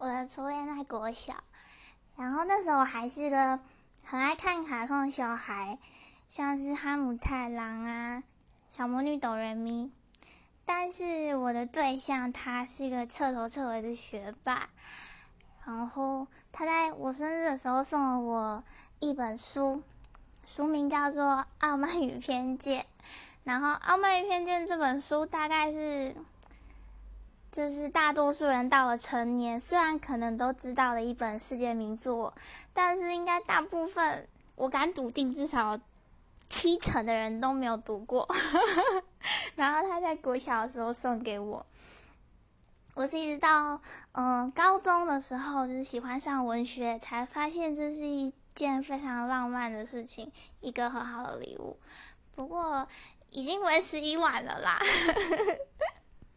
我的初恋在国小，然后那时候我还是个很爱看卡通的小孩，像是哈姆太郎啊、小魔女哆瑞咪。但是我的对象他是一个彻头彻尾的学霸，然后他在我生日的时候送了我一本书，书名叫做《傲慢与偏见》。然后《傲慢与偏见》这本书大概是。就是大多数人到了成年，虽然可能都知道了一本世界名作，但是应该大部分，我敢笃定至少七成的人都没有读过。然后他在国小的时候送给我，我是一直到嗯高中的时候，就是喜欢上文学，才发现这是一件非常浪漫的事情，一个很好的礼物。不过已经为时已晚了啦。